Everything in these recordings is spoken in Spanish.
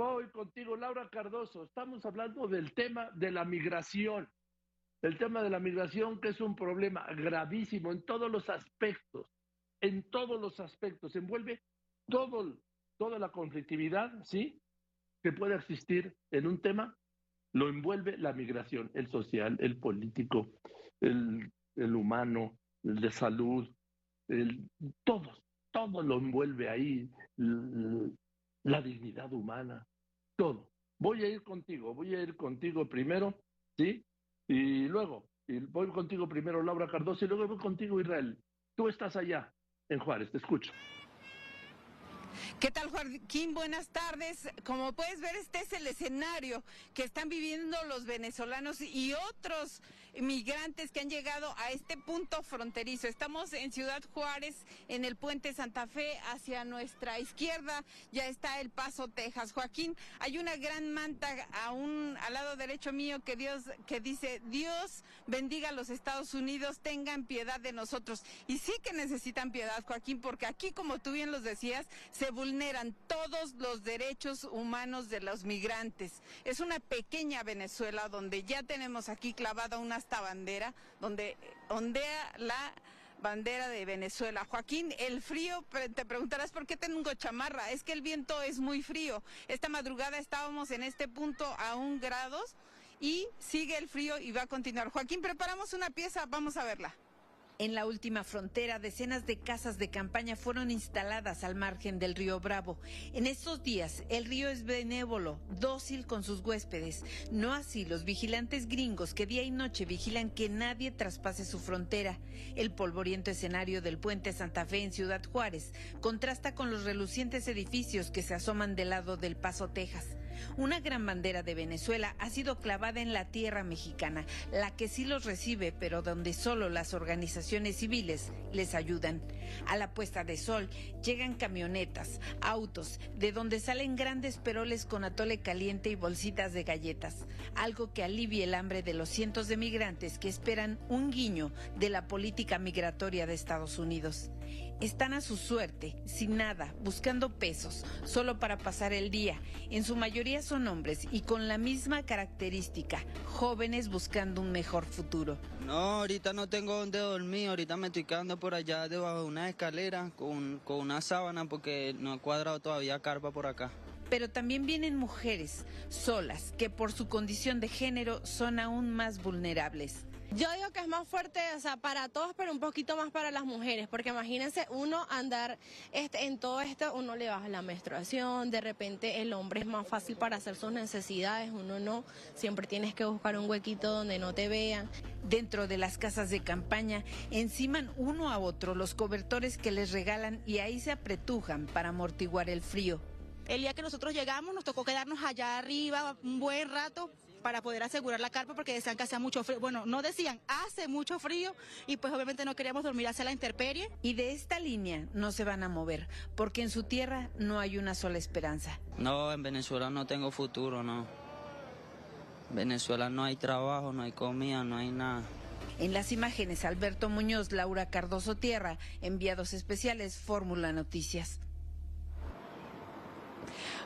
voy contigo, Laura Cardoso. Estamos hablando del tema de la migración. El tema de la migración que es un problema gravísimo en todos los aspectos, en todos los aspectos. Envuelve todo, toda la conflictividad, ¿sí? Que puede existir en un tema, lo envuelve la migración, el social, el político, el, humano, el de salud, el, todo, todo lo envuelve ahí, la dignidad humana, todo. Voy a ir contigo, voy a ir contigo primero, ¿sí? Y luego, y voy contigo primero, Laura Cardoso, y luego voy contigo, Israel. Tú estás allá, en Juárez, te escucho. ¿Qué tal, Joaquín? Buenas tardes. Como puedes ver, este es el escenario que están viviendo los venezolanos y otros migrantes que han llegado a este punto fronterizo. Estamos en Ciudad Juárez, en el puente Santa Fe, hacia nuestra izquierda ya está El Paso, Texas. Joaquín, hay una gran manta a un, al lado derecho mío que Dios, que dice, Dios bendiga a los Estados Unidos, tengan piedad de nosotros. Y sí que necesitan piedad, Joaquín, porque aquí, como tú bien los decías, se vulneran todos los derechos humanos de los migrantes. Es una pequeña Venezuela donde ya tenemos aquí clavada una hasta bandera, donde ondea la bandera de Venezuela. Joaquín, el frío, te preguntarás por qué tengo chamarra. Es que el viento es muy frío. Esta madrugada estábamos en este punto a un grados y sigue el frío y va a continuar. Joaquín, preparamos una pieza, vamos a verla. En la última frontera, decenas de casas de campaña fueron instaladas al margen del río Bravo. En estos días, el río es benévolo, dócil con sus huéspedes. No así los vigilantes gringos que día y noche vigilan que nadie traspase su frontera. El polvoriento escenario del puente Santa Fe en Ciudad Juárez contrasta con los relucientes edificios que se asoman del lado del Paso, Texas. Una gran bandera de Venezuela ha sido clavada en la tierra mexicana, la que sí los recibe, pero donde solo las organizaciones civiles les ayudan. A la puesta de sol llegan camionetas, autos, de donde salen grandes peroles con atole caliente y bolsitas de galletas, algo que alivie el hambre de los cientos de migrantes que esperan un guiño de la política migratoria de Estados Unidos. Están a su suerte, sin nada, buscando pesos, solo para pasar el día. En su mayoría son hombres y con la misma característica, jóvenes buscando un mejor futuro. No, ahorita no tengo donde dormir, ahorita me estoy quedando por allá debajo de una escalera con, con una sábana porque no he cuadrado todavía carpa por acá pero también vienen mujeres solas que por su condición de género son aún más vulnerables. Yo digo que es más fuerte, o sea, para todos, pero un poquito más para las mujeres, porque imagínense uno andar este, en todo esto, uno le baja la menstruación, de repente el hombre es más fácil para hacer sus necesidades, uno no, siempre tienes que buscar un huequito donde no te vean. Dentro de las casas de campaña, enciman uno a otro los cobertores que les regalan y ahí se apretujan para amortiguar el frío. El día que nosotros llegamos nos tocó quedarnos allá arriba un buen rato para poder asegurar la carpa porque decían que hacía mucho frío. Bueno, no decían, hace mucho frío y pues obviamente no queríamos dormir hacia la intemperie. Y de esta línea no se van a mover porque en su tierra no hay una sola esperanza. No, en Venezuela no tengo futuro, no. En Venezuela no hay trabajo, no hay comida, no hay nada. En las imágenes, Alberto Muñoz, Laura Cardoso Tierra, enviados especiales, Fórmula Noticias.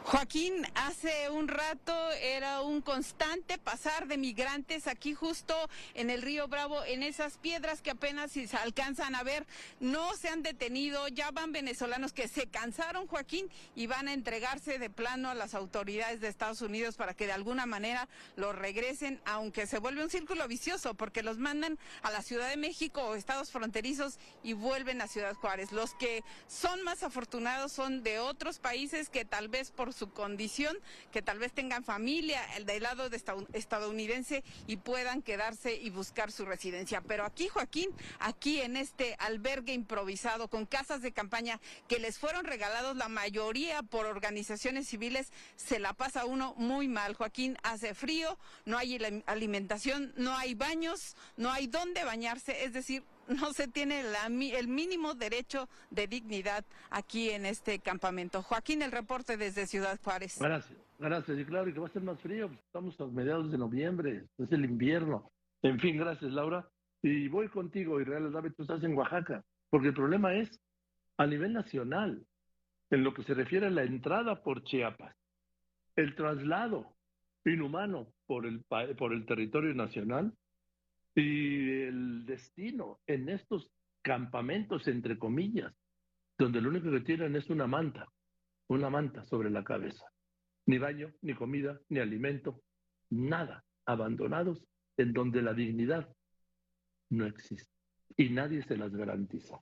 Joaquín, hace un rato era un constante pasar de migrantes aquí justo en el río Bravo, en esas piedras que apenas si se alcanzan a ver, no se han detenido, ya van venezolanos que se cansaron, Joaquín, y van a entregarse de plano a las autoridades de Estados Unidos para que de alguna manera los regresen, aunque se vuelve un círculo vicioso, porque los mandan a la Ciudad de México o estados fronterizos y vuelven a Ciudad Juárez. Los que son más afortunados son de otros países que tal vez por su condición, que tal vez tengan familia el del lado de estadounidense y puedan quedarse y buscar su residencia. Pero aquí, Joaquín, aquí en este albergue improvisado con casas de campaña que les fueron regalados la mayoría por organizaciones civiles, se la pasa uno muy mal. Joaquín, hace frío, no hay alimentación, no hay baños, no hay dónde bañarse, es decir, no se tiene el mínimo derecho de dignidad aquí en este campamento. Joaquín, el reporte desde Ciudad Juárez. Gracias, gracias. Y claro, que va a ser más frío, pues, estamos a mediados de noviembre, es el invierno. En fin, gracias, Laura. Y voy contigo, Israel David, tú estás en Oaxaca, porque el problema es a nivel nacional, en lo que se refiere a la entrada por Chiapas. el traslado inhumano por el, por el territorio nacional y el destino en estos campamentos, entre comillas, donde lo único que tienen es una manta, una manta sobre la cabeza. Ni baño, ni comida, ni alimento, nada. Abandonados en donde la dignidad no existe y nadie se las garantiza.